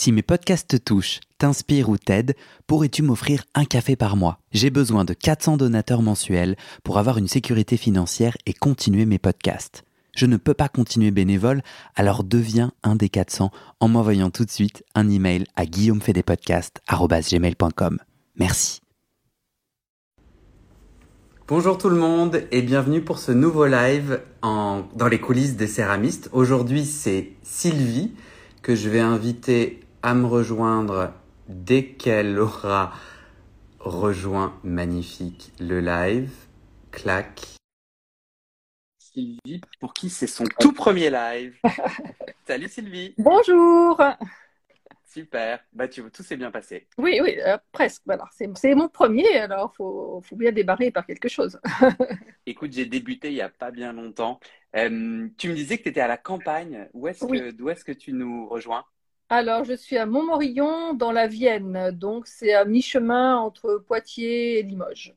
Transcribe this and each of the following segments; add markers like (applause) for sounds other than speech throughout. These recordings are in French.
Si mes podcasts te touchent, t'inspirent ou t'aident, pourrais-tu m'offrir un café par mois? J'ai besoin de 400 donateurs mensuels pour avoir une sécurité financière et continuer mes podcasts. Je ne peux pas continuer bénévole, alors deviens un des 400 en m'envoyant tout de suite un email à guillaumefedepodcast.gmail.com. Merci. Bonjour tout le monde et bienvenue pour ce nouveau live dans les coulisses des céramistes. Aujourd'hui c'est Sylvie que je vais inviter à me rejoindre dès qu'elle aura rejoint magnifique le live. Clac. Sylvie, pour qui c'est son tout premier live? (laughs) Salut Sylvie. Bonjour. Super. Bah, tu, tout s'est bien passé. Oui, oui, euh, presque. Voilà. C'est mon premier, alors il faut, faut, bien démarrer par quelque chose. (laughs) Écoute, j'ai débuté il n'y a pas bien longtemps. Euh, tu me disais que tu étais à la campagne. Où est-ce que, d'où est-ce que tu nous rejoins? Alors, je suis à Montmorillon, dans la Vienne. Donc, c'est à mi-chemin entre Poitiers et Limoges.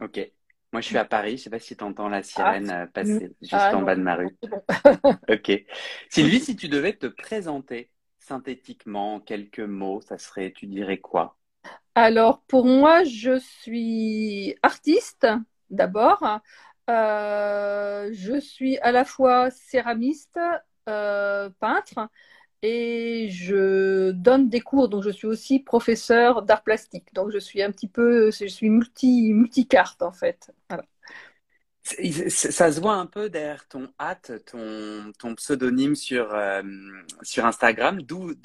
Ok. Moi, je suis à Paris. Je ne sais pas si tu entends la sirène ah, passer juste ah, en bas de ma rue. (laughs) ok. Sylvie, si tu devais te présenter synthétiquement, quelques mots, ça serait, tu dirais quoi? Alors, pour moi, je suis artiste, d'abord. Euh, je suis à la fois céramiste, euh, peintre et je donne des cours, donc je suis aussi professeur d'art plastique. Donc je suis un petit peu, je suis multi, multicarte en fait. Ça se voit un peu derrière ton hâte, ton, ton pseudonyme sur, euh, sur Instagram.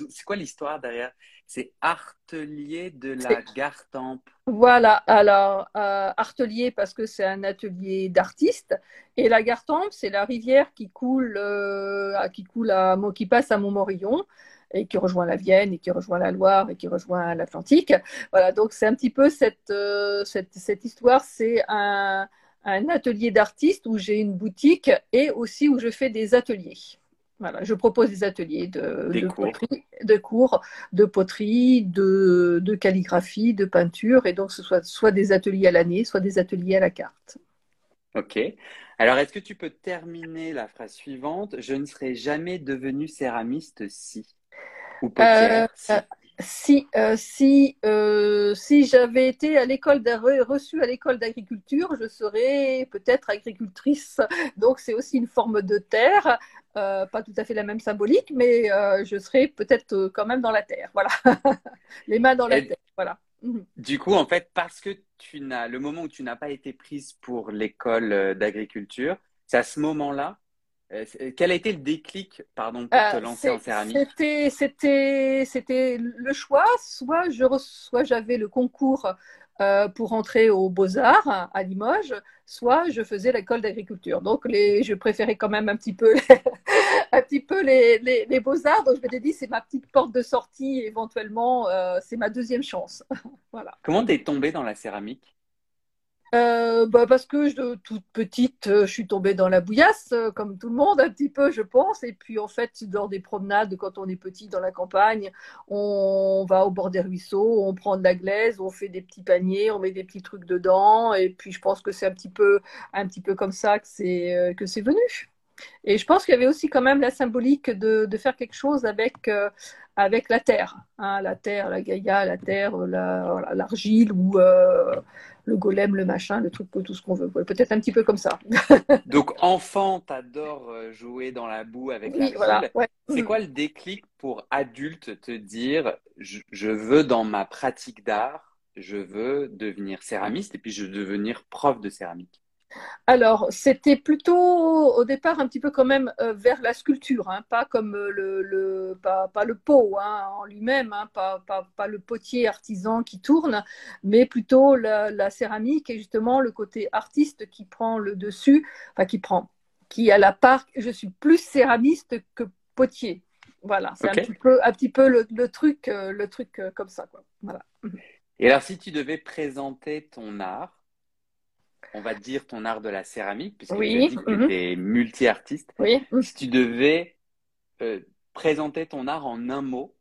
C'est quoi l'histoire derrière C'est Artelier de la Gartempe. Voilà, alors euh, Artelier parce que c'est un atelier d'artistes et la Gartempe c'est la rivière qui coule, euh, qui coule à, qui passe à Montmorillon et qui rejoint la Vienne et qui rejoint la Loire et qui rejoint l'Atlantique. Voilà, donc c'est un petit peu cette, cette, cette histoire, c'est un un atelier d'artiste où j'ai une boutique et aussi où je fais des ateliers. Voilà, je propose des ateliers de, de cours. poterie, de cours, de poterie, de, de, calligraphie, de peinture, et donc ce soit soit des ateliers à l'année, soit des ateliers à la carte. Ok. Alors, est-ce que tu peux terminer la phrase suivante? Je ne serai jamais devenue céramiste si. Ou euh, si, euh, si, euh, si j'avais été à l'école reçue à l'école d'agriculture, je serais peut-être agricultrice. Donc c'est aussi une forme de terre, euh, pas tout à fait la même symbolique, mais je serais peut-être quand même dans la terre. Voilà, (laughs) les mains dans la terre. Voilà. Mhm. Du coup, en fait, parce que tu n'as le moment où tu n'as pas été prise pour l'école d'agriculture, c'est à ce moment-là euh, quel a été le déclic, pardon, pour te euh, lancer en céramique? C'était, c'était, c'était le choix. Soit je, soit j'avais le concours euh, pour entrer aux Beaux-Arts à Limoges, soit je faisais l'école d'agriculture. Donc, les, je préférais quand même un petit peu, les, (laughs) un petit peu les, les, Beaux-Arts. Donc, je m'étais dit, c'est ma petite porte de sortie, éventuellement, c'est ma deuxième chance. (laughs) voilà. Comment t'es tombée dans la céramique? Euh, bah parce que je, toute petite, euh, je suis tombée dans la bouillasse, euh, comme tout le monde, un petit peu, je pense. Et puis, en fait, lors des promenades, quand on est petit dans la campagne, on va au bord des ruisseaux, on prend de la glaise, on fait des petits paniers, on met des petits trucs dedans. Et puis, je pense que c'est un petit peu, un petit peu comme ça que c'est que c'est venu. Et je pense qu'il y avait aussi quand même la symbolique de, de faire quelque chose avec, avec la terre, hein, la terre, la gaïa, la terre, l'argile la, ou le golem, le machin, le truc, tout ce qu'on veut. Peut-être un petit peu comme ça. (laughs) Donc, enfant, t'adores euh, jouer dans la boue avec la voilà, C'est mm. quoi le déclic pour adulte te dire je, veux dans ma pratique d'art, je veux devenir céramiste et puis je veux devenir prof de céramique? Alors, c'était plutôt au départ un petit peu quand même euh, vers la sculpture, hein, pas comme euh, le, pas, le pot hein, en lui-même, hein, pas, pas, le potier artisan qui tourne, mais plutôt la, céramique et justement le côté artiste qui prend le dessus, enfin qui prend, qui a la part. Je suis plus céramiste que potier. Voilà, c'est un petit peu, un petit peu le, truc, euh, le truc comme ça, quoi. Voilà. Et alors, si tu devais présenter ton art on va dire, ton art de la céramique, puisque oui. tu mhm. es multi-artiste. Oui. Si tu devais euh, présenter ton art en un mot,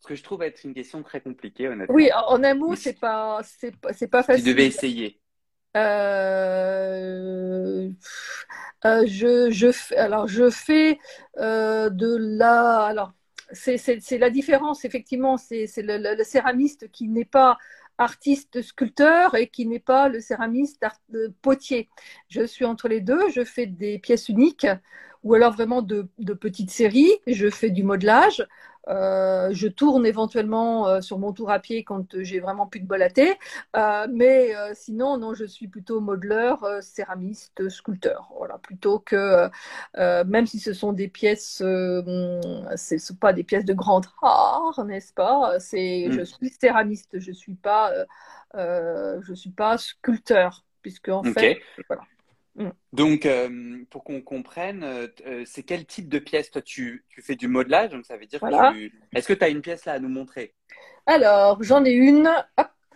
ce que je trouve être une question très compliquée, honnêtement. Oui, en un mot, c'est pas, c'est pas, facile. Tu devais essayer. Euh, euh, je, je, alors je fais de la, alors c'est la différence, effectivement. C'est le, le, céramiste qui n'est pas artiste sculpteur et qui n'est pas le céramiste euh, potier. Je suis entre les deux, je fais des pièces uniques ou alors vraiment de, de petites séries, je fais du modelage, euh, je tourne éventuellement euh, sur mon tour à pied quand j'ai vraiment plus de bol à thé. Euh, mais sinon, non, je suis plutôt modeleur, céramiste, sculpteur. Voilà, plutôt que, même si ce sont des pièces, ce ne sont pas des pièces de grande art, n'est-ce pas? C'est, Je mm. suis céramiste, je ne suis, pas, je suis pas sculpteur, puisque en fait, voilà. Mm. Donc, euh, pour qu'on comprenne, euh, euh, c'est quel type de pièce toi tu, fais du modelage Donc, ça veut dire que Est-ce que tu as une pièce là à nous montrer? Alors, j'en ai une.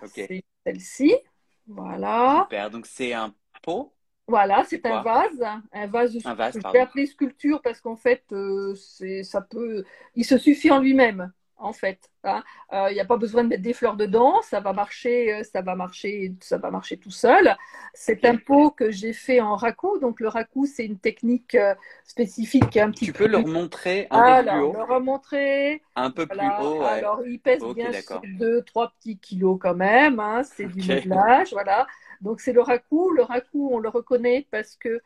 C'est celle-ci. Voilà. Super. Donc, c'est un pot? Voilà, c'est un vase, un vase. Un vase je vais appeler sculpture parce qu'en fait, c'est, ça peut, il se suffit en lui-même en fait. Hein. Euh, il n'y a pas besoin de mettre des fleurs dedans, ça va marcher, euh, ça va marcher, ça va marcher tout seul. C'est un pot que j'ai fait en raku. Donc le raku, c'est une technique euh, spécifique un petit tu peux le remontrer un peu plus haut. le remontrer. Un peu plus haut. Alors il pèse bien 2 3 petits kilos quand même. Hein. c'est du modelage, voilà. Donc c'est le raku. Le raku, on le reconnaît parce que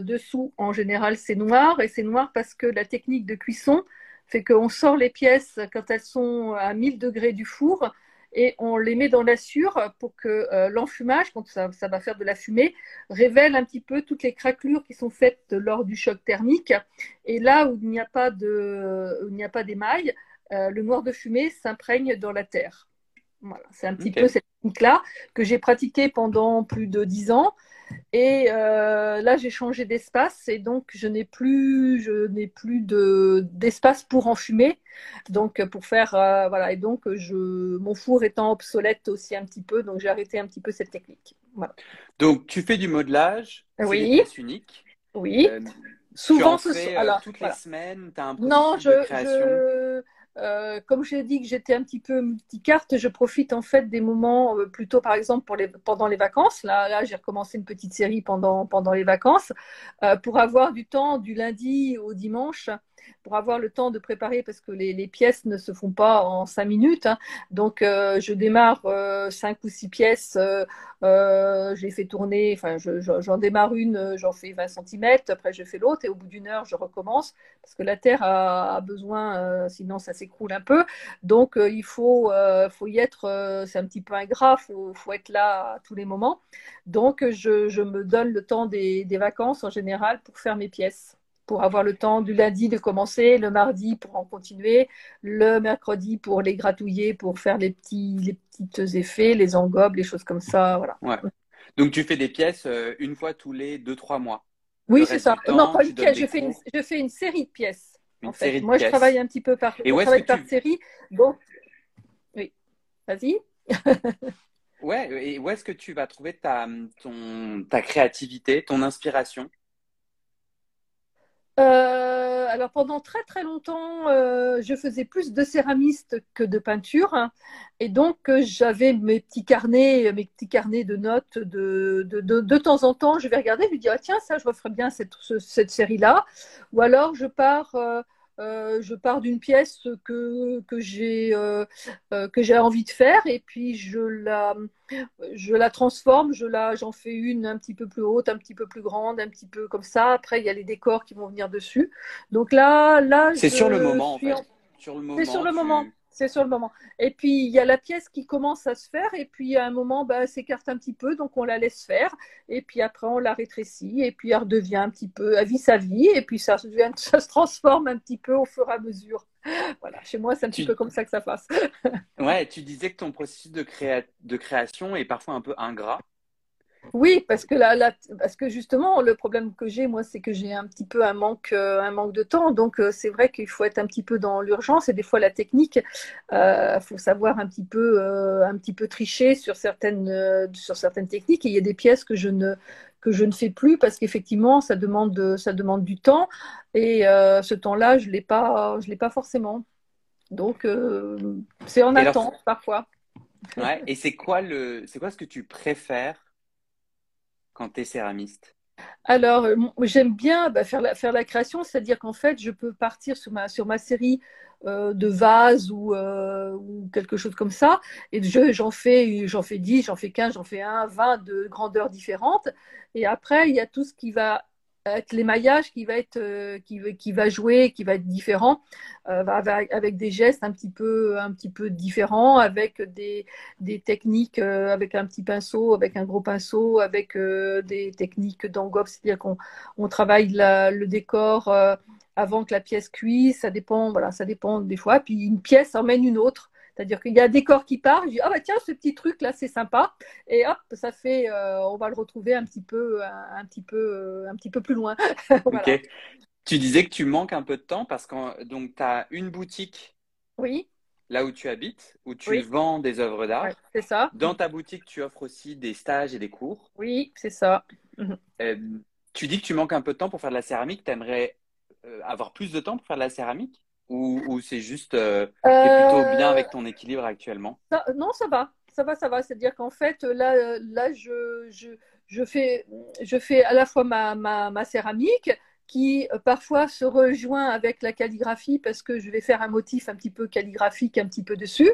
dessous, en général, c'est noir et c'est noir parce que la technique de cuisson fait qu'on sort les pièces quand elles sont à 1000 degrés du four et on les met dans la sûre pour que euh, l'enfumage, quand ça, va faire de la fumée, révèle un petit peu toutes les craquelures qui sont faites lors du choc thermique. Et là où il n'y a pas de, il n'y a pas d'émail, euh, le noir de fumée s'imprègne dans la terre. Voilà, c'est un petit peu cette technique-là que j'ai pratiquée pendant plus de dix ans et euh, là, j'ai changé d'espace et donc je n'ai plus, je n'ai plus de d'espace pour enfumer. Donc pour faire euh, voilà et donc je mon four étant obsolète aussi un petit peu, donc j'ai arrêté un petit peu cette technique. Voilà. Donc tu fais du modelage, oui, c'est unique. Oui. Euh, Souvent, tu en fais, alors, toutes les semaines, tu as un non, je, de création. Je euh, comme j'ai dit que j'étais un petit peu multicarte, je profite en fait des moments, euh, plutôt par exemple pendant les vacances. Là, j'ai recommencé une petite série pendant, pendant les vacances, euh, pour avoir du temps du lundi au dimanche pour avoir le temps de préparer parce que les, pièces ne se font pas en cinq minutes. Hein. Donc, euh, je démarre euh, cinq ou six pièces. Euh, j'ai fait tourner, enfin, j'en démarre une, j'en fais 20 cm, après je fais l'autre et au bout d'une heure, je recommence parce que la terre a, besoin, sinon ça s'écroule un peu. Donc, il faut, faut y être, c'est un petit peu ingrat, il faut, être là à tous les moments. Donc, je, me donne le temps des vacances en général pour faire mes pièces pour avoir le temps du lundi de commencer, le mardi pour en continuer, le mercredi pour les gratouiller, pour faire les petits, les petits effets, les engobes, les choses comme ça. Voilà. Donc tu fais des pièces euh, une fois tous les deux, trois mois. Oui, c'est ça. non, pas une pièce, je fais une, je fais une, série de pièces. Une série de Moi, je travaille un petit peu par, Et je travaille par série. Bon, oui, vas-y. ouais, et où est-ce que tu vas trouver ta, ton, ta créativité, ton inspiration? Euh, alors pendant très très longtemps, euh, je faisais plus de céramiste que de peinture, et donc euh, j'avais mes petits carnets, mes petits carnets de notes. De, de, de, temps en temps, je vais regarder, je me dis ah tiens ça je referais bien cette, cette série là, ou alors je pars euh, je pars d'une pièce que, que j'ai euh, euh, que j'ai envie de faire et puis je la je la transforme, je la j'en fais une un petit peu plus haute, un petit peu plus grande, un petit peu comme ça. Après il y a les décors qui vont venir dessus. Donc là là c'est sur le moment en fait. Sur le moment. C'est sur le moment c'est sur le moment. Et puis, il y a la pièce qui commence à se faire, et puis à un moment, bah, elle s'écarte un petit peu, donc on la laisse faire, et puis après, on la rétrécit, et puis elle redevient un petit peu, elle vit sa vie, et puis ça, devient, ça se transforme un petit peu au fur et à mesure. Voilà, chez moi, c'est un petit peu comme ça que ça passe. ouais, tu disais que ton processus de, de création est parfois un peu ingrat. Oui, parce que, là, parce que justement, le problème que j'ai, moi, c'est que j'ai un petit peu un manque, euh, un manque de temps. Donc, euh, c'est vrai qu'il faut être un petit peu dans l'urgence. Et des fois, la technique, il euh, faut savoir un petit peu, un petit peu tricher sur certaines, sur certaines techniques. Et il y a des pièces que je ne, que je ne fais plus parce qu'effectivement, ça demande, ça demande du temps. Et ce temps-là, je ne l'ai pas, je l'ai pas forcément. Donc, c'est en attente parfois. Ouais, et c'est quoi, le, c'est quoi ce que tu préfères quand tu es céramiste alors, euh, j'aime bien bah, faire, la, création, c'est-à-dire qu'en fait, je peux partir sur ma, série de vase ou, ou, quelque chose comme ça. Et j'en fais, j'en fais 10, j'en fais 15, j'en fais 1, 20 de grandeurs différentes. Et après, il y a tout ce qui va être l'émaillage qui va être euh, qui, qui, va jouer qui va être différent euh, avec, des gestes un petit peu un petit peu différents avec des, des techniques euh, avec un petit pinceau avec un gros pinceau avec des techniques d'engobe. C'est-à-dire qu'on on travaille le décor avant que la pièce cuise. Ça dépend voilà ça dépend des fois. Puis une pièce emmène une autre c'est-à-dire qu'il y a un décor qui part, je dis ah bah tiens ce petit truc là c'est sympa et hop ça fait euh, on va le retrouver un petit peu un, petit peu euh, un petit peu plus loin. (laughs) Ok. Tu disais que tu manques un peu de temps parce que donc tu as une boutique. Oui. Là où tu habites, où tu vends des œuvres d'art. c'est ça. Dans ta boutique, tu offres aussi des stages et des cours. Oui, c'est ça. Mhm. Euh, tu dis que tu manques un peu de temps pour faire de la céramique. Tu aimerais avoir plus de temps pour faire de la céramique? Ou, c'est juste euh, plutôt bien avec ton équilibre actuellement? Non, ça va. Ça va, ça va. C'est-à-dire qu'en fait, là, là je, je, je, fais, je fais à la fois ma, ma, ma céramique qui euh, parfois se rejoint avec la calligraphie parce que je vais faire un motif un petit peu calligraphique un petit peu dessus.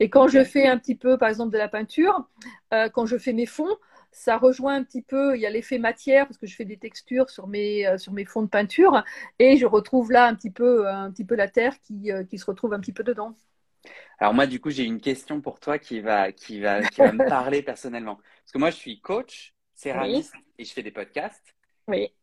Et quand je fais un petit peu, par exemple, de la peinture, euh, quand je fais mes fonds, ça rejoint un petit peu, il y a l'effet matière parce que je fais des textures sur mes, euh, sur mes fonds de peinture et je retrouve là un petit peu, un petit peu la terre qui, euh, qui se retrouve un petit peu dedans. Alors moi, du coup, j'ai une question pour toi qui va, qui va, qui va me (laughs) parler personnellement. Parce que moi, je suis coach, céramiste et je fais des podcasts. Oui.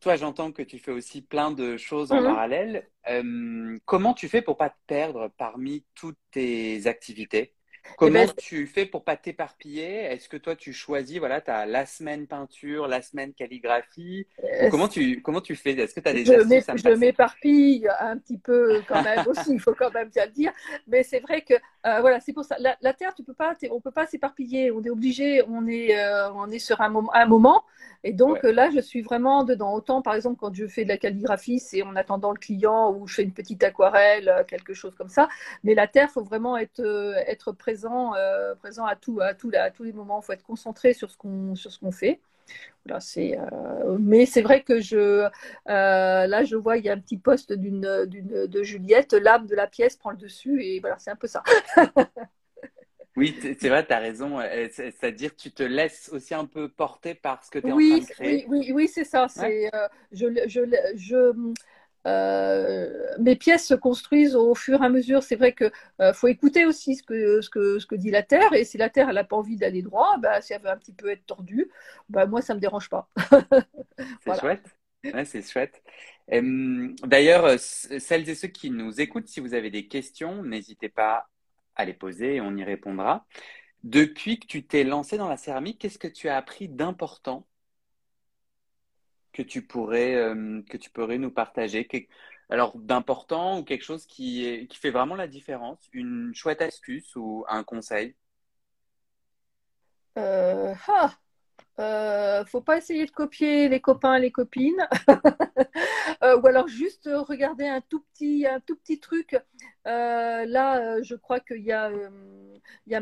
Toi, j'entends que tu fais aussi plein de choses en mhm. parallèle. Euh, comment tu fais pour pas te perdre parmi toutes tes activités? Comment ben, tu fais pour pas t'éparpiller? Est-ce que toi tu choisis, voilà, tu as la semaine peinture, la semaine calligraphie? Euh, comment, tu, comment tu fais? Est-ce que tu as des je m'éparpille un petit peu quand même (laughs) aussi, il faut quand même bien le dire. Mais c'est vrai que, euh, voilà, c'est pour ça. La, Terre, tu peux pas, on peut pas s'éparpiller. On est obligé, on est, euh, on est sur un, moment, un moment. Et donc là, je suis vraiment dedans. Autant, par exemple, quand je fais de la calligraphie, c'est en attendant le client ou je fais une petite aquarelle, quelque chose comme ça. Mais la Terre, faut vraiment être, être présent présent, euh, présent à, tout, à, tout, à tous les moments. Il faut être concentré sur ce qu'on fait. Voilà, euh, mais c'est vrai que je, euh, là, je vois, il y a un petit poste d'une, de Juliette, l'âme de la pièce prend le dessus, et voilà, c'est un peu ça. (laughs) oui, c'est vrai, tu as raison. C'est-à-dire tu te laisses aussi un peu porter par ce que tu es en train de créer. Oui, oui, oui c'est ça. Je, je, je, euh, mes pièces se construisent au fur et à mesure. C'est vrai qu'il euh, faut écouter aussi ce que, ce, que, ce que dit la Terre. Et si la Terre n'a pas envie d'aller droit, bah, si elle veut un petit peu être tordue, bah, moi, ça ne me dérange pas. (laughs) c'est chouette. c'est chouette. D'ailleurs, euh, celles et ceux qui nous écoutent, si vous avez des questions, n'hésitez pas à les poser et on y répondra. Depuis que tu t'es lancé dans la céramique, qu'est-ce que tu as appris d'important que tu pourrais, euh, que tu pourrais nous partager Alors, d'important ou quelque chose qui, qui fait vraiment la différence Une chouette astuce ou un conseil? Euh, ah, euh, faut pas essayer de copier les copains et les copines, (laughs) euh, ou alors juste regarder un tout petit, un tout petit truc. là, je crois qu'il y a, il y a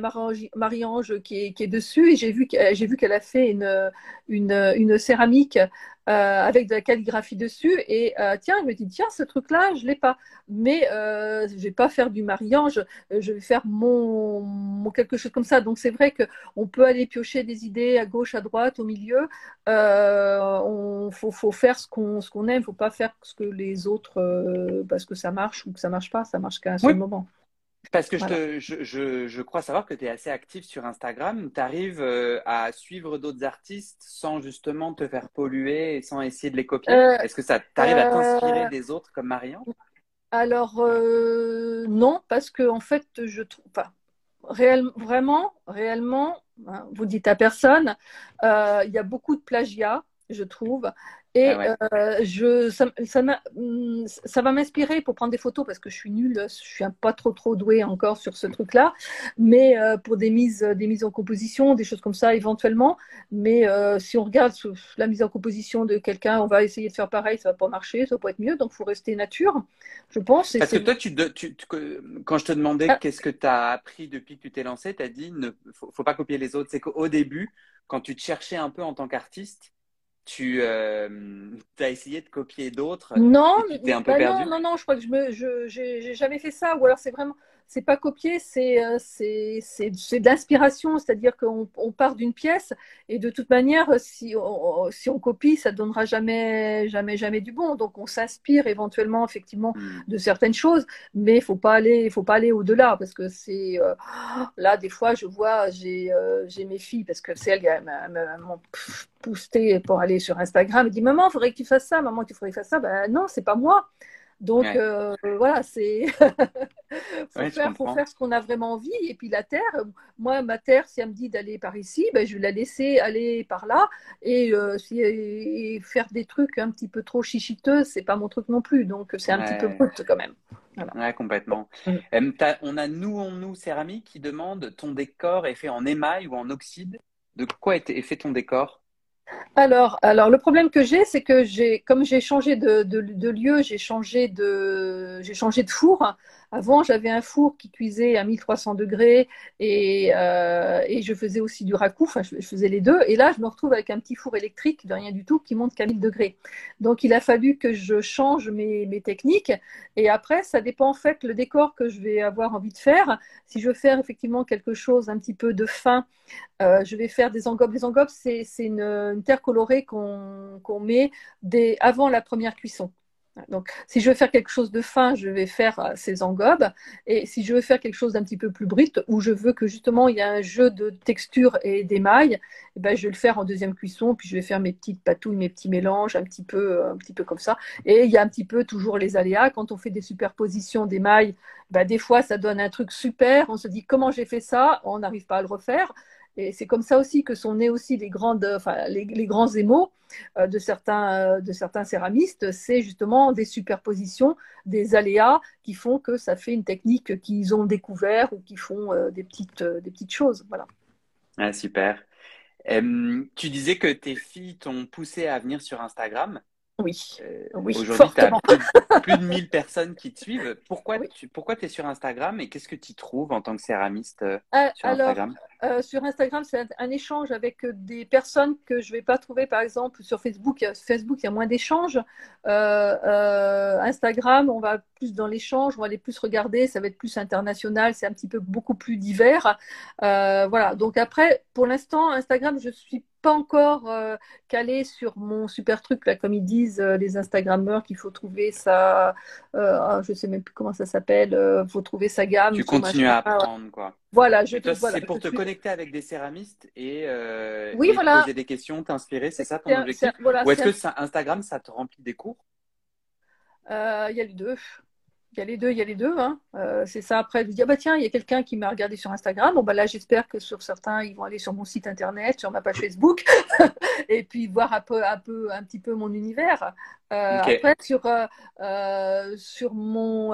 Marie-Ange qui est, qui est dessus et j'ai vu qu'elle a fait une, une, une céramique euh, avec de la calligraphie dessus. Et euh, tiens, je me dis, tiens, ce truc-là, je l'ai pas. Mais euh, je vais pas faire du mariage, je vais faire mon, mon quelque chose comme ça. Donc c'est vrai qu'on peut aller piocher des idées à gauche, à droite, au milieu. on faut, faut faire ce qu'on ce qu'on aime, faut pas faire ce que les autres parce que ça marche ou que ça marche pas. Ça marche qu'à un seul moment. Parce que je, je, je, crois savoir que tu es assez actif sur Instagram. Tu arrives euh, à suivre d'autres artistes sans justement te faire polluer et sans essayer de les copier? Euh, Est-ce que ça t'arrive à t'inspirer euh, des autres comme Marianne? Alors, non, parce que en fait, je trouve. Enfin, vraiment, réellement, hein, vous dites à personne, il y a beaucoup de plagiat, je trouve. Et ah euh, je, ça, mm, ça, va m'inspirer pour prendre des photos parce que je suis nulle, je suis pas trop trop douée encore sur ce truc-là, mais euh, pour des mises, des mises en composition, des choses comme ça éventuellement. Mais euh, si on regarde la mise en composition de quelqu'un, on va essayer de faire pareil, ça va pas marcher, ça va pas être mieux, donc faut rester nature, je pense. Parce que toi, tu, tu, quand je te demandais ah. qu'est-ce que tu as appris depuis que tu t'es lancé, tu as dit ne faut, faut pas copier les autres. C'est qu'au début, quand tu te cherchais un peu en tant qu'artiste, tu as essayé de copier d'autres Non, mais, un peu bah non, non, non, je crois que je me, je, j'ai jamais fait ça. Ou alors c'est vraiment, c'est pas copier, c'est euh, c'est de l'inspiration, c'est-à-dire qu'on on part d'une pièce et de toute manière, si on, si on copie, ça donnera jamais, jamais, jamais du bon. Donc on s'inspire éventuellement effectivement hmm. de certaines choses, mais il faut pas aller, faut pas aller au-delà parce que c'est euh, là des fois je vois, j'ai euh, j'ai mes filles parce que c'est elles m'ont poussé pour aller sur Instagram, et dit maman, il faudrait que tu fasses ça, maman, tu faudrait que tu fasses ça. Ben non, c'est pas moi. Donc euh, voilà, c'est (laughs) faut, faire, faut faire ce qu'on a vraiment envie. Et puis la terre, moi ma terre, si elle me dit d'aller par ici, ben, je vais la laisser aller par là. Et, euh, si, faire des trucs un petit peu trop chichiteux, c'est pas mon truc non plus. Donc c'est un petit peu brut quand même. Voilà. Ouais, complètement. Mm. on a nous en nous céramique qui demande ton décor est fait en émail ou en oxyde. De quoi est fait ton décor? Alors, alors, le problème que j'ai, c'est que j'ai, comme j'ai changé de, lieu, j'ai changé de, j'ai changé de four. Avant, j'avais un four qui cuisait à 1300 degrés et, euh, et je faisais aussi du racoup. Enfin, je, faisais les deux. Et là, je me retrouve avec un petit four électrique de rien du tout qui monte qu'à 1000 degrés. Donc, il a fallu que je change mes, techniques. Et après, ça dépend en fait le décor que je vais avoir envie de faire. Si je veux faire effectivement quelque chose un petit peu de fin, euh, je vais faire des engobes. Les engobes, c'est une, terre colorée qu'on met avant la première cuisson. Donc, si je veux faire quelque chose de fin, je vais faire euh, ces engobes. Et si je veux faire quelque chose d'un petit peu plus brut, où je veux que justement il y a un jeu de texture et d'émail, eh ben, je vais le faire en deuxième cuisson. Puis je vais faire mes petites patouilles, mes petits mélanges, un petit peu, euh, un petit peu comme ça. Et il y a un petit peu toujours les aléas. Quand on fait des superpositions d'émail, ben, des fois ça donne un truc super. On se dit comment j'ai fait ça, on n'arrive pas à le refaire. Et c'est comme ça aussi que sont nés aussi les, grandes, enfin, les, grands émaux euh, de, certains, euh, de certains céramistes. C'est justement des superpositions, des aléas qui font que ça fait une technique qu'ils ont découvert ou qui font euh, des, petites, des petites choses. Voilà. Ah, super. tu disais que tes filles t'ont poussé à venir sur Instagram. Oui, oui Aujourd'hui, tu as plus, de 1000 personnes qui te suivent. Pourquoi tu pourquoi es sur Instagram et qu'est-ce que tu trouves en tant que céramiste sur Instagram? Euh, sur Instagram, c'est un, échange avec euh, des personnes que je ne vais pas trouver, par exemple, sur Facebook. Facebook, il y a moins d'échanges. Euh, Instagram, on va plus dans l'échange, on va aller plus regarder, ça va être plus international, c'est un petit peu beaucoup plus divers. voilà. Donc après, pour l'instant, Instagram, je suis pas encore calé sur mon super truc là, comme ils disent les Instagrammeurs qu'il faut trouver sa, ah, je sais même plus comment ça s'appelle, il faut trouver sa gamme. Tu continues à apprendre quoi. Voilà, je C'est pour te connecter avec des céramistes et, euh, poser des questions, t'inspirer, c'est ça ton objectif? Ou est-ce que Instagram, ça te remplit des cours? Euh, Il y a les deux. Il y a les deux, il y a les deux. Hein. Euh, c'est ça. Après, de dire, bah tiens, il y a quelqu'un qui m'a regardé sur Instagram. Bon, bah là, j'espère que sur certains, ils vont aller sur mon site internet, sur ma page Facebook, (laughs) et puis voir un peu, un peu, un petit peu mon univers. Euh, après, sur, euh, euh, sur, mon,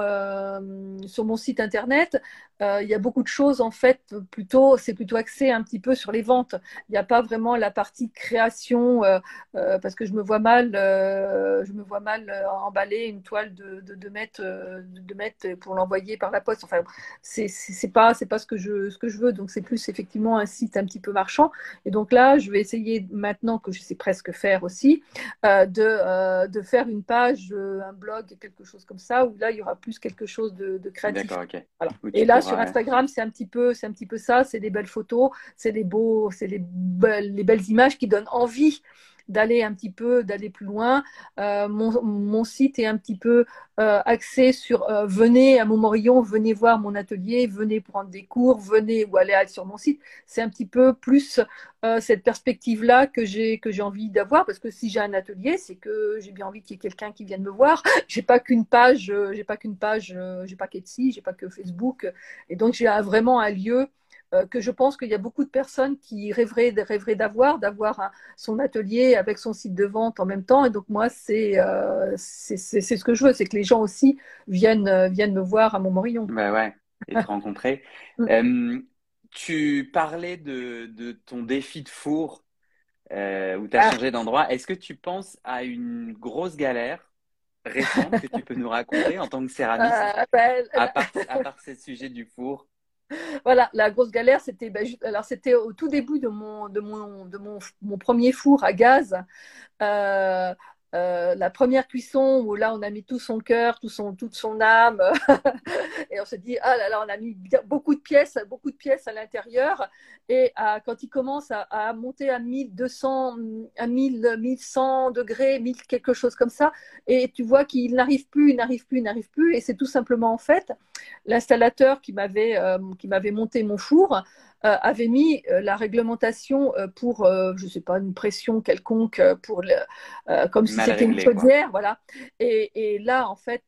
sur mon site internet, il y a beaucoup de choses, en fait, plutôt, c'est plutôt axé un petit peu sur les ventes. Il n'y a pas vraiment la partie création, parce que je me vois mal, je me vois mal emballer une toile de, de 2 mètres, de mètres pour l'envoyer par la poste. Enfin, c'est pas, pas ce que je, ce que je veux. Donc, c'est plus effectivement un site un petit peu marchand. Et donc là, je vais essayer maintenant que je sais presque faire aussi, de, de faire une page, euh, un blog, quelque chose comme ça, où là, il y aura plus quelque chose de, créatif. Et là, sur Instagram, c'est un petit peu, c'est un petit peu ça, c'est des belles photos, c'est des beaux, c'est les, les belles images qui donnent envie d'aller un petit peu, d'aller plus loin. Euh, mon, site est un petit peu euh, axé sur euh, venez à Montmorillon, venez voir mon atelier, venez prendre des cours, venez ou aller sur mon site. C'est un petit peu plus cette perspective-là que j'ai que j'ai envie d'avoir parce que si j'ai un atelier, c'est que j'ai bien envie qu'il y ait quelqu'un qui vienne me voir. (laughs) J'ai pas qu'une page, j'ai pas qu'une page, j'ai pas qu'Etsy, j'ai pas que Facebook, et donc j'ai vraiment un lieu que je pense qu'il y a beaucoup de personnes qui rêveraient, rêveraient d'avoir, d'avoir son atelier avec son site de vente en même temps. Et donc moi, c'est euh, c'est ce que je veux, c'est que les gens aussi viennent, euh, viennent me voir à Montmorillon. Bah ouais, et te (laughs) rencontrer. Mm. tu parlais de, de, ton défi de four où tu as ah. changé d'endroit. Est-ce que tu penses à une grosse galère récente que tu peux nous raconter en tant que céramiste, à, part, à part ce sujet du four? (laughs) voilà, la grosse galère, c'était alors c'était au tout début de mon premier four à gaz. Euh, euh, la première cuisson où là on a mis tout son cœur, tout son, toute son âme, (laughs) et on se dit ah là là on a mis beaucoup de pièces, beaucoup de pièces à l'intérieur, et quand il commence à, monter à 1200, à 1000, 1100 degrés, 1000 quelque chose comme ça, et tu vois qu'il n'arrive plus, il n'arrive plus, il n'arrive plus, et c'est tout simplement en fait l'installateur qui m'avait euh, qui m'avait monté mon four avait mis euh, la réglementation euh, pour, je ne sais pas, une pression quelconque, pour le, comme si c'était une chaudière, voilà. Et, et, là, en fait,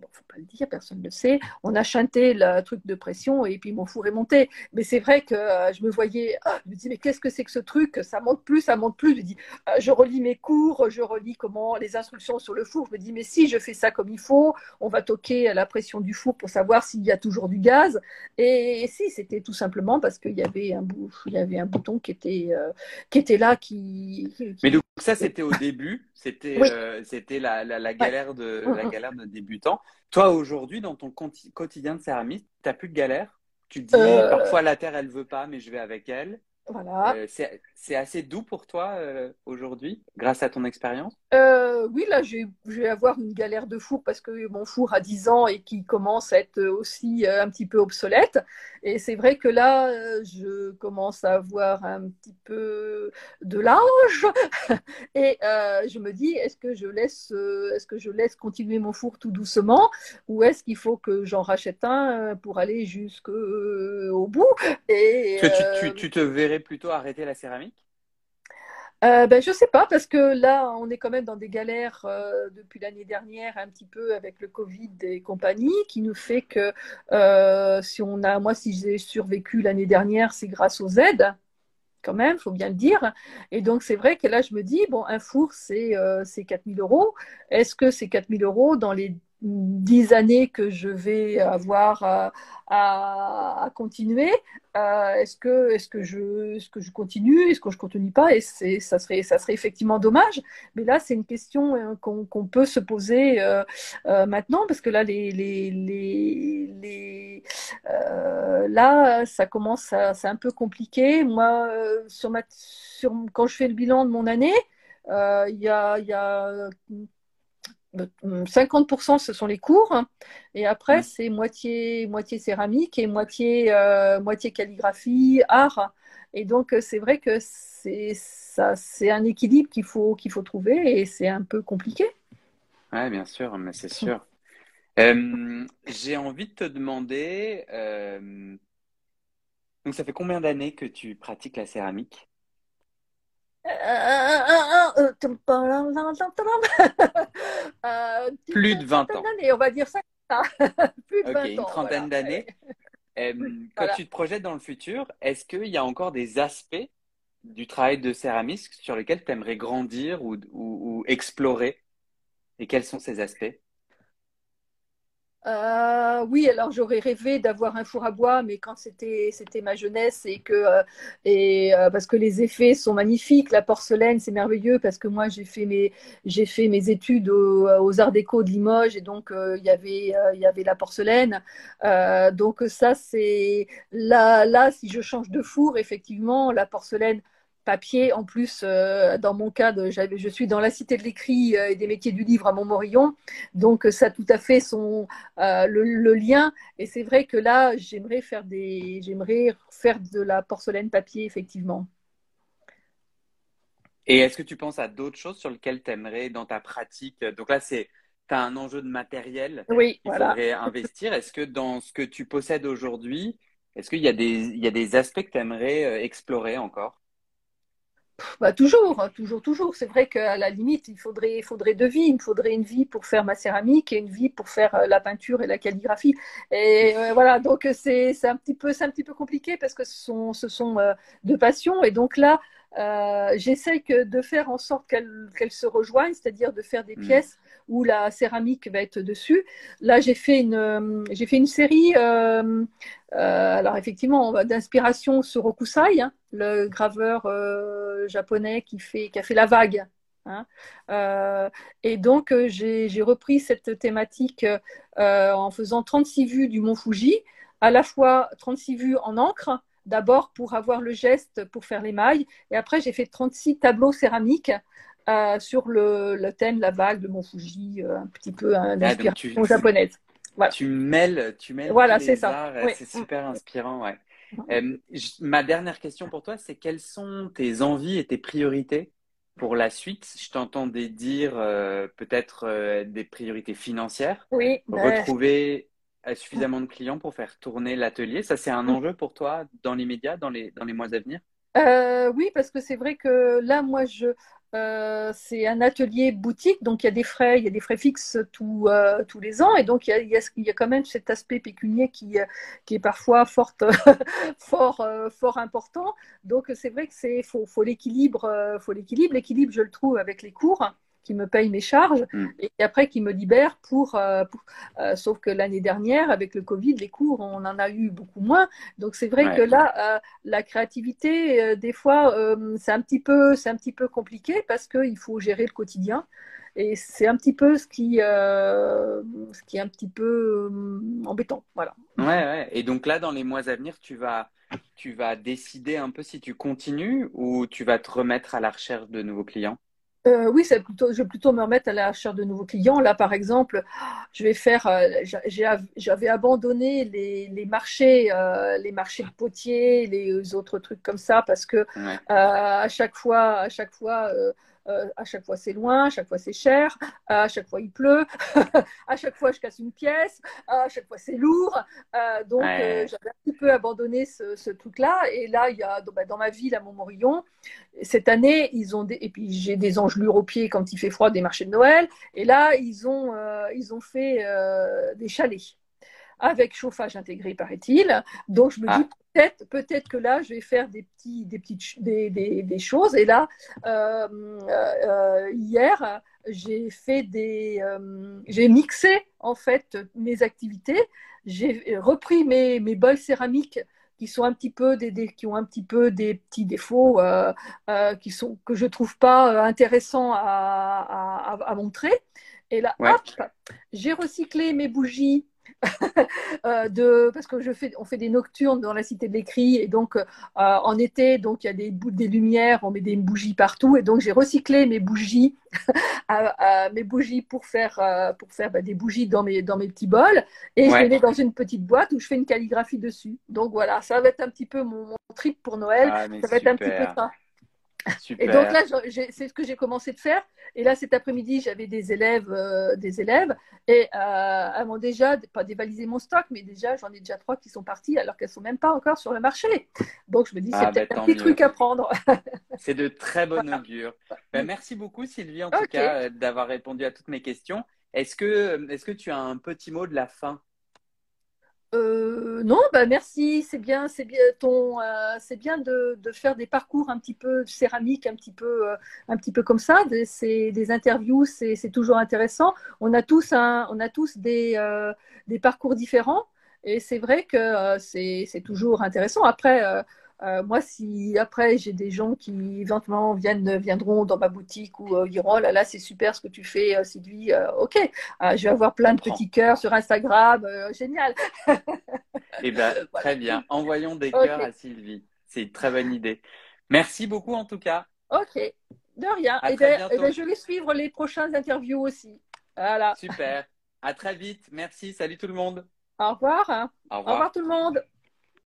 bon, pas le dire, personne ne le sait, on a chanté le truc de pression et puis mon four est monté. Mais c'est vrai que je me voyais, ah, je me dis, mais qu'est-ce que c'est que ce truc? Ça monte plus, ça monte plus. Je dis, je relis mes cours, je relis comment les instructions sur le four. Je me dis, mais si je fais ça comme il faut, on va toquer la pression du four pour savoir s'il y a toujours du gaz. Et, et si, c'était tout simplement parce qu'il y avait un il y avait un bouton qui était euh, qui était là qui, Mais donc ça c'était au (laughs) début, c'était euh, c'était la, la, galère de la mm, mm. galère de débutant. Toi aujourd'hui dans ton quotidien de céramiste, tu n'as plus de galère? Tu te dis euh, parfois la terre elle veut pas mais je vais avec elle. Voilà. Euh, c'est assez doux pour toi euh, aujourd'hui, grâce à ton expérience? Euh, Oui, là, je vais avoir une galère de four parce que mon four a 10 ans et qui commence à être aussi un petit peu obsolète. Et c'est vrai que là, je commence à avoir un petit peu de l'âge (laughs) et je me dis, est-ce que je laisse, est-ce que je laisse continuer mon four tout doucement ou est-ce qu'il faut que j'en rachète un pour aller jusqu'au bout? Et, tu, tu te verrais plutôt arrêter la céramique? Euh, ben, je sais pas, parce que là, on est quand même dans des galères euh, depuis l'année dernière, un petit peu avec le Covid et compagnie, qui nous fait que euh, si on a, moi, si j'ai survécu l'année dernière, c'est grâce aux aides, quand même, faut bien le dire. Et donc, c'est vrai que là, je me dis, bon, un four, c'est 4000 euros. Est-ce que c'est 4000 euros dans les dix années que je vais avoir à, à, continuer. Euh, est-ce que, est-ce que je, est-ce que je continue, est-ce que je continue pas? Et c'est, ça serait, ça serait effectivement dommage. Mais là, c'est une question hein, qu'on, peut se poser euh, euh, maintenant parce que là, les, les, les, les là, ça commence, à, c'est un peu compliqué. Moi, sur ma, sur, quand je fais le bilan de mon année, il y a 50% ce sont les cours. Et après c'est moitié moitié céramique et moitié euh, moitié calligraphie art. Et donc euh, c'est vrai que c'est ça c'est un équilibre qu'il faut qu'il faut trouver et c'est un peu compliqué. Oui, bien sûr, mais c'est sûr. Euh, j'ai envie de te demander, donc ça fait combien d'années que tu pratiques la céramique? Plus de 20 ans. on va dire ça. Plus de 20 une trentaine d'années. quand tu te projettes dans le futur, est-ce qu'il y a encore des aspects du travail de céramiste sur lesquels tu aimerais grandir ou explorer Et quels sont ces aspects euh, oui, alors j'aurais rêvé d'avoir un four à bois, mais quand c'était c'était ma jeunesse et que euh, et euh, parce que les effets sont magnifiques, la porcelaine c'est merveilleux parce que moi j'ai fait mes j'ai fait mes études aux, Arts Déco de Limoges et donc il y avait y avait la porcelaine, donc ça c'est là là si je change de four effectivement la porcelaine papier. En plus, euh, dans mon cas, je suis dans la cité de l'écrit euh, et des métiers du livre à Montmorillon, donc euh, ça a tout à fait son le, lien. Et c'est vrai que là, j'aimerais faire des, j'aimerais faire de la porcelaine papier effectivement. Et est-ce que tu penses à d'autres choses sur lesquelles tu aimerais dans ta pratique? Donc là, c'est tu as un enjeu de matériel oui, qu'il faudrait investir. Est-ce que dans ce que tu possèdes aujourd'hui, est-ce qu'il y, a des, il y a des aspects que tu aimerais explorer encore? Bah, toujours, hein, toujours, toujours. C'est vrai qu'à la limite, il faudrait, faudrait deux vies. Il me faudrait une vie pour faire ma céramique et une vie pour faire euh, la peinture et la calligraphie. Et euh, voilà, donc c'est un petit peu, c'est un petit peu compliqué parce que ce sont, ce sont euh, deux passions. Et donc là, euh, j'essaye de faire en sorte qu'elles se rejoignent, c'est-à-dire de faire des mm. pièces où la céramique va être dessus. Là, j'ai fait une, euh, j'ai fait une série, euh, alors effectivement, d'inspiration sur Okusai, hein, le graveur japonais qui, fait, qui a fait la vague. Hein. et donc, j'ai repris cette thématique en faisant 36 vues du mont Fuji à la fois 36 vues en encre, d'abord pour avoir le geste pour faire les mailles, et après j'ai fait 36 tableaux céramiques euh, sur le, le, thème, la vague de Mont Fuji, euh, un petit peu hein, d'inspiration ah, japonaise. Voilà. Tu mêles, tu mêles voilà, c'est ça. Oui. C'est super inspirant, ouais. Euh, ma dernière question pour toi, c'est quelles sont tes envies et tes priorités pour la suite? Je t'entendais dire euh, peut-être euh, des priorités financières. Oui. Retrouver suffisamment de clients pour faire tourner l'atelier. Ça, c'est un enjeu pour toi dans l'immédiat, dans les, dans les mois à venir? Oui, parce que c'est vrai que là, moi, je, euh, c'est un atelier boutique, donc il y a des frais, il y a des frais fixes tous euh, tous les ans, et donc il y, a, il, y a, quand même cet aspect pécunier qui, qui est parfois fort, (laughs) fort, euh, fort important. Donc c'est vrai que c'est faut, faut l'équilibre, faut l'équilibre. L'équilibre, je le trouve avec les cours qui me paye mes charges mm. et après qui me libère pour, euh, euh, sauf que l'année dernière avec le Covid les cours on en a eu beaucoup moins. Donc c'est vrai que là euh, la créativité des fois c'est un petit peu c'est un petit peu compliqué parce qu'il faut gérer le quotidien. Et c'est un petit peu ce qui ce qui est un petit peu embêtant. Voilà. Ouais, ouais. Et donc là dans les mois à venir tu vas tu vas décider un peu si tu continues ou tu vas te remettre à la recherche de nouveaux clients? Euh, oui, c'est plutôt, je vais plutôt me remettre à la recherche de nouveaux clients. Là, par exemple, je vais faire, euh, j'avais abandonné les, marchés, euh, les marchés de potiers, les autres trucs comme ça, parce que à chaque fois, à chaque fois, euh, à chaque fois c'est loin, à chaque fois c'est cher, à chaque fois il pleut, (laughs) à chaque fois je casse une pièce, à chaque fois c'est lourd. Euh, donc euh, j'avais un petit peu abandonné ce, truc-là. Et là, il y a bah, dans ma ville à Montmorillon, cette année, ils ont des... et puis j'ai des engelures aux pieds quand il fait froid des marchés de Noël. Et là, ils ont, ils ont fait des chalets avec chauffage intégré, paraît-il. Donc je me dis ah. Peut-être, que là, je vais faire des petits, des petites, des, des, choses. Et là, euh, euh, hier, j'ai fait des, euh, j'ai mixé en fait mes activités. J'ai repris mes, mes bols céramiques qui sont un petit peu des, qui ont un petit peu des petits défauts qui sont que je trouve pas intéressants à, à, montrer. Et là, hop, j'ai recyclé mes bougies de, parce que je fais, on fait des nocturnes dans la cité de l'écrit et donc euh, en été, donc il y a des, des lumières, on met des bougies partout et donc j'ai recyclé mes bougies, (laughs) mes bougies pour faire, euh, pour faire bah, des bougies dans mes, dans mes petits bols et je les mets dans une petite boîte où je fais une calligraphie dessus. Donc voilà, ça va être un petit peu mon, trip pour Noël, ah, ça va être un petit peu ça. Et donc là, c'est ce que j'ai commencé de faire. Et là, cet après-midi, j'avais des élèves, euh, des élèves, et euh, elles m'ont déjà pas dévalisé mon stock, mais déjà, j'en ai déjà trois qui sont partis alors qu'elles sont même pas encore sur le marché. Donc je me dis, c'est ah, peut-être bah, un petit truc à prendre. (laughs) c'est de très bon augure. Ben, merci beaucoup, Sylvie, en tout cas, euh, d'avoir répondu à toutes mes questions. Est-ce que, est-ce que tu as un petit mot de la fin? Euh, non, bah merci, c'est bien, c'est bien ton, euh, c'est bien de, faire des parcours un petit peu céramique, un petit peu, euh, un petit peu comme ça. Des interviews, c'est toujours intéressant. On a tous un, on a tous des, des parcours différents et c'est vrai que c'est toujours intéressant. Après euh, moi, si après j'ai des gens qui éventuellement viennent, viendront dans ma boutique ou euh, diront oh là là c'est super ce que tu fais euh, Sylvie, ok, je vais avoir plein de petits cœurs sur Instagram, génial. (laughs) eh ben (laughs) très bien, envoyons des cœurs à Sylvie, c'est une très bonne idée. Merci beaucoup en tout cas. Ok, de rien. Et, ben, eh ben, je vais suivre les prochaines interviews aussi. Voilà. Super. À très vite. Merci. Salut tout le monde. Au revoir. Au revoir, Au revoir tout le monde.